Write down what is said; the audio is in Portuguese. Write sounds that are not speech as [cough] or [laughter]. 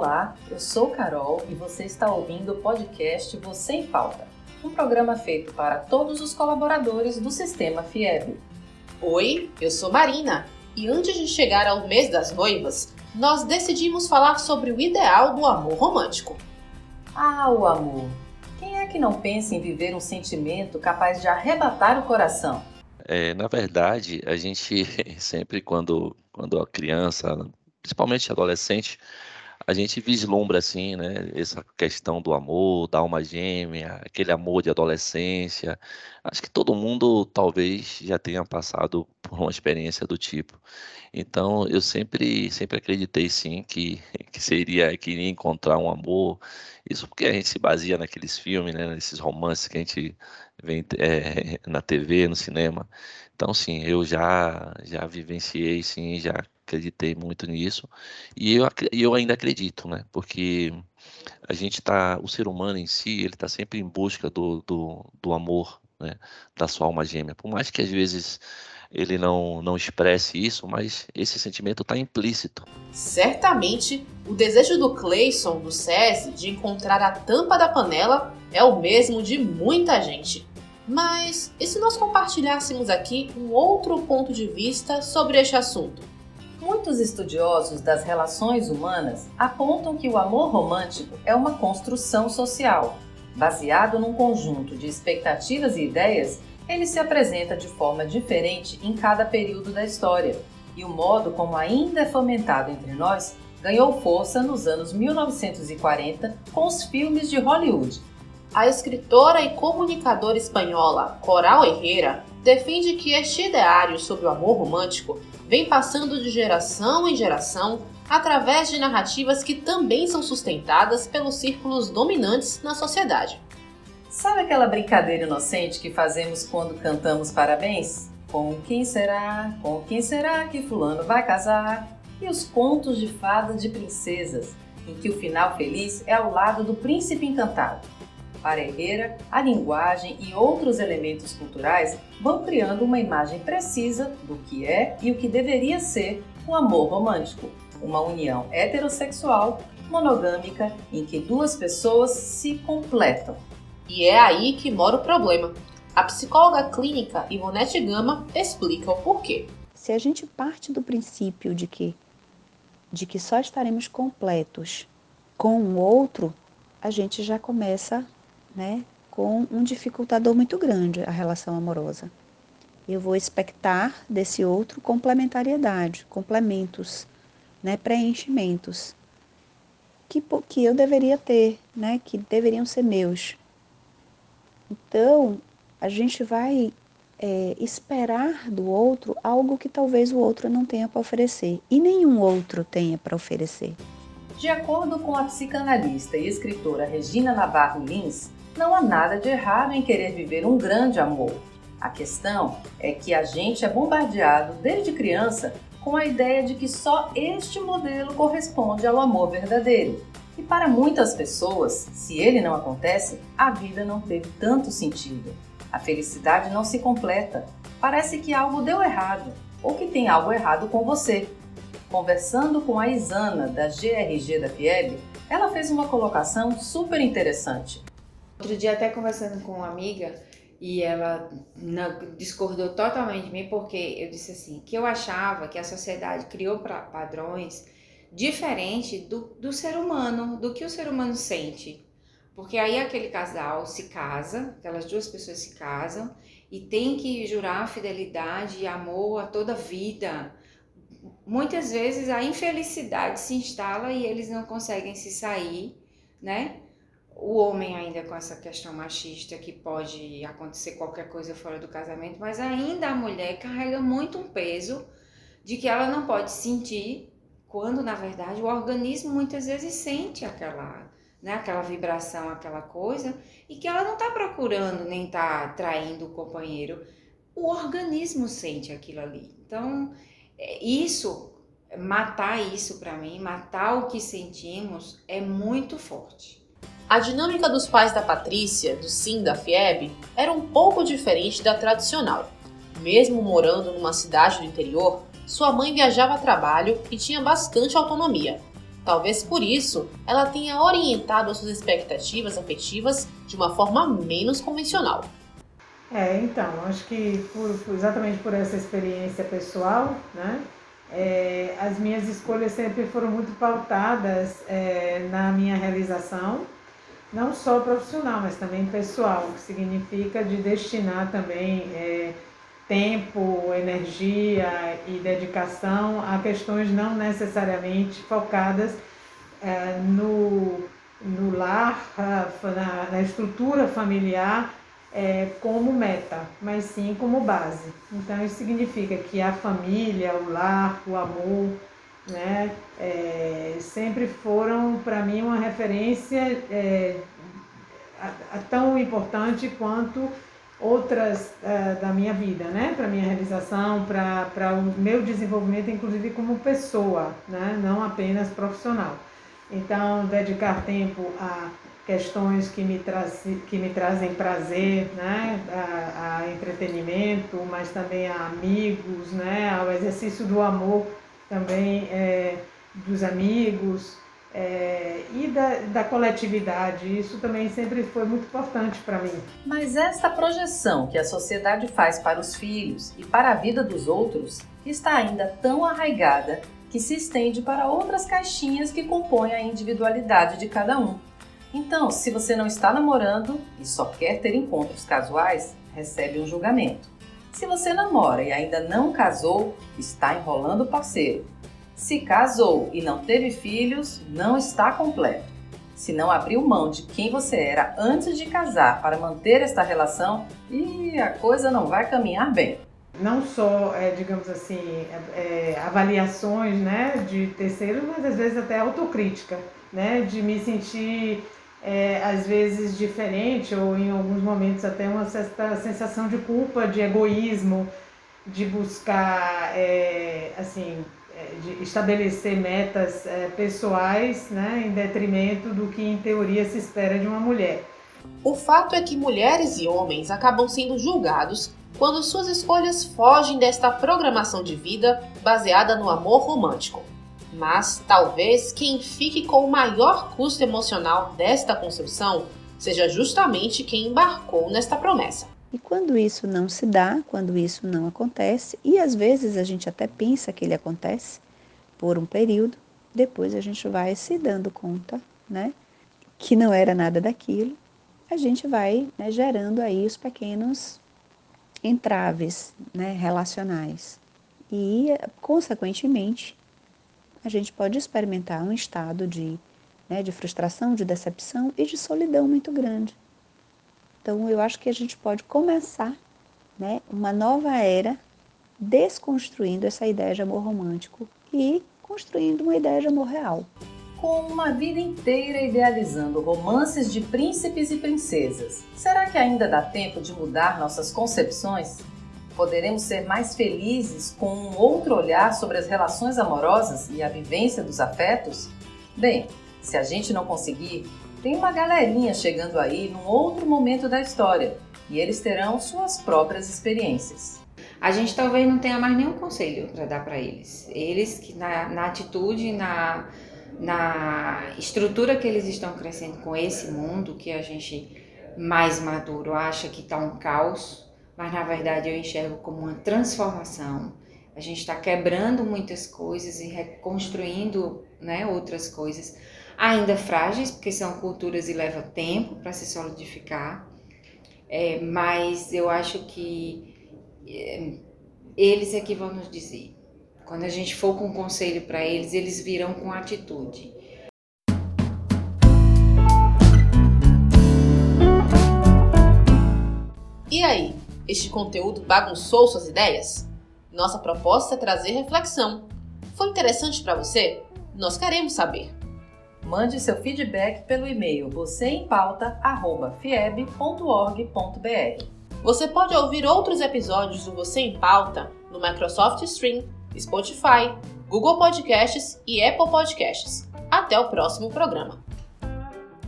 Olá, eu sou Carol e você está ouvindo o podcast Você em Pauta, um programa feito para todos os colaboradores do sistema FIEB. Oi, eu sou Marina e antes de chegar ao mês das noivas, nós decidimos falar sobre o ideal do amor romântico. Ah, o amor! Quem é que não pensa em viver um sentimento capaz de arrebatar o coração? É, na verdade, a gente [laughs] sempre, quando, quando a criança, principalmente adolescente, a gente vislumbra assim, né, essa questão do amor, da alma gêmea, aquele amor de adolescência. Acho que todo mundo talvez já tenha passado por uma experiência do tipo. Então, eu sempre sempre acreditei sim que que seria que iria encontrar um amor. Isso porque a gente se baseia naqueles filmes, né, nesses romances que a gente vê é, [laughs] na TV, no cinema. Então, sim, eu já já vivenciei, sim, já acreditei muito nisso e eu, eu ainda acredito, né? Porque a gente está, o ser humano em si, ele está sempre em busca do, do, do amor, né? Da sua alma gêmea. Por mais que às vezes ele não, não expresse isso, mas esse sentimento está implícito. Certamente, o desejo do Clayson, do SESI, de encontrar a tampa da panela é o mesmo de muita gente. Mas e se nós compartilhássemos aqui um outro ponto de vista sobre este assunto? Muitos estudiosos das relações humanas apontam que o amor romântico é uma construção social. Baseado num conjunto de expectativas e ideias, ele se apresenta de forma diferente em cada período da história, e o modo como ainda é fomentado entre nós ganhou força nos anos 1940 com os filmes de Hollywood. A escritora e comunicadora espanhola Coral Herrera defende que este ideário sobre o amor romântico vem passando de geração em geração através de narrativas que também são sustentadas pelos círculos dominantes na sociedade. Sabe aquela brincadeira inocente que fazemos quando cantamos parabéns? Com quem será? Com quem será que fulano vai casar? E os contos de fadas de princesas, em que o final feliz é ao lado do príncipe encantado. Para Herrera, a linguagem e outros elementos culturais vão criando uma imagem precisa do que é e o que deveria ser o amor romântico, uma união heterossexual monogâmica em que duas pessoas se completam. E é aí que mora o problema. A psicóloga clínica Ivonete Gama explica o porquê. Se a gente parte do princípio de que de que só estaremos completos com o outro, a gente já começa né, com um dificultador muito grande a relação amorosa. Eu vou expectar desse outro complementariedade, complementos, né, preenchimentos que, que eu deveria ter, né, que deveriam ser meus. Então, a gente vai é, esperar do outro algo que talvez o outro não tenha para oferecer e nenhum outro tenha para oferecer. De acordo com a psicanalista e escritora Regina Navarro Lins, não há nada de errado em querer viver um grande amor. A questão é que a gente é bombardeado desde criança com a ideia de que só este modelo corresponde ao amor verdadeiro. E para muitas pessoas, se ele não acontece, a vida não teve tanto sentido. A felicidade não se completa. Parece que algo deu errado ou que tem algo errado com você. Conversando com a Isana da GRG da FIEB, ela fez uma colocação super interessante. Outro dia até conversando com uma amiga e ela não, discordou totalmente de mim porque eu disse assim, que eu achava que a sociedade criou pra, padrões diferentes do, do ser humano, do que o ser humano sente. Porque aí aquele casal se casa, aquelas duas pessoas se casam e tem que jurar fidelidade e amor a toda a vida. Muitas vezes a infelicidade se instala e eles não conseguem se sair, né? o homem ainda com essa questão machista que pode acontecer qualquer coisa fora do casamento, mas ainda a mulher carrega muito um peso de que ela não pode sentir quando na verdade o organismo muitas vezes sente aquela, né, aquela vibração, aquela coisa e que ela não está procurando nem está traindo o companheiro, o organismo sente aquilo ali. Então é, isso matar isso para mim, matar o que sentimos é muito forte. A dinâmica dos pais da Patrícia, do Sim da FIEB, era um pouco diferente da tradicional. Mesmo morando numa cidade do interior, sua mãe viajava a trabalho e tinha bastante autonomia. Talvez por isso ela tenha orientado as suas expectativas afetivas de uma forma menos convencional. É, então, acho que por, exatamente por essa experiência pessoal, né, é, as minhas escolhas sempre foram muito pautadas é, na minha realização, não só profissional, mas também pessoal, que significa de destinar também é, tempo, energia e dedicação a questões não necessariamente focadas é, no, no lar, na, na estrutura familiar é, como meta, mas sim como base. Então isso significa que a família, o lar, o amor, né, é, sempre foram para mim uma referência é, a, a tão importante quanto outras é, da minha vida, né, para minha realização, para o meu desenvolvimento, inclusive como pessoa, né, não apenas profissional. Então dedicar tempo a questões que me, traz, que me trazem prazer, né, a, a, entretenimento, mas também a amigos, né, ao exercício do amor também é, dos amigos é, e da, da coletividade. Isso também sempre foi muito importante para mim. Mas esta projeção que a sociedade faz para os filhos e para a vida dos outros está ainda tão arraigada que se estende para outras caixinhas que compõem a individualidade de cada um. Então, se você não está namorando e só quer ter encontros casuais, recebe um julgamento. Se você namora e ainda não casou, está enrolando o parceiro. Se casou e não teve filhos, não está completo. Se não abriu mão de quem você era antes de casar para manter esta relação, e a coisa não vai caminhar bem. Não só, é, digamos assim, é, é, avaliações né, de terceiros, mas às vezes até autocrítica, né, de me sentir é, às vezes diferente ou em alguns momentos até uma certa sensação de culpa, de egoísmo, de buscar é, assim de estabelecer metas é, pessoais, né, em detrimento do que em teoria se espera de uma mulher. O fato é que mulheres e homens acabam sendo julgados quando suas escolhas fogem desta programação de vida baseada no amor romântico. Mas talvez quem fique com o maior custo emocional desta construção seja justamente quem embarcou nesta promessa. E quando isso não se dá, quando isso não acontece, e às vezes a gente até pensa que ele acontece por um período, depois a gente vai se dando conta, né, que não era nada daquilo, a gente vai né, gerando aí os pequenos entraves né, relacionais. E, consequentemente, a gente pode experimentar um estado de, né, de frustração, de decepção e de solidão muito grande. Então, eu acho que a gente pode começar né, uma nova era desconstruindo essa ideia de amor romântico e construindo uma ideia de amor real. Com uma vida inteira idealizando romances de príncipes e princesas, será que ainda dá tempo de mudar nossas concepções? Poderemos ser mais felizes com um outro olhar sobre as relações amorosas e a vivência dos afetos? Bem, se a gente não conseguir, tem uma galerinha chegando aí num outro momento da história e eles terão suas próprias experiências. A gente talvez não tenha mais nenhum conselho para dar para eles. Eles que na, na atitude, na, na estrutura que eles estão crescendo com esse mundo que a gente mais maduro acha que está um caos, mas na verdade eu enxergo como uma transformação. A gente está quebrando muitas coisas e reconstruindo né, outras coisas, ainda frágeis, porque são culturas e leva tempo para se solidificar, é, mas eu acho que é, eles é que vão nos dizer. Quando a gente for com conselho para eles, eles virão com atitude. E aí, este conteúdo bagunçou suas ideias? Nossa proposta é trazer reflexão. Foi interessante para você? Nós queremos saber. Mande seu feedback pelo e-mail vocêempauta@fieb.org.br. Você pode ouvir outros episódios do Você em Pauta no Microsoft Stream, Spotify, Google Podcasts e Apple Podcasts. Até o próximo programa.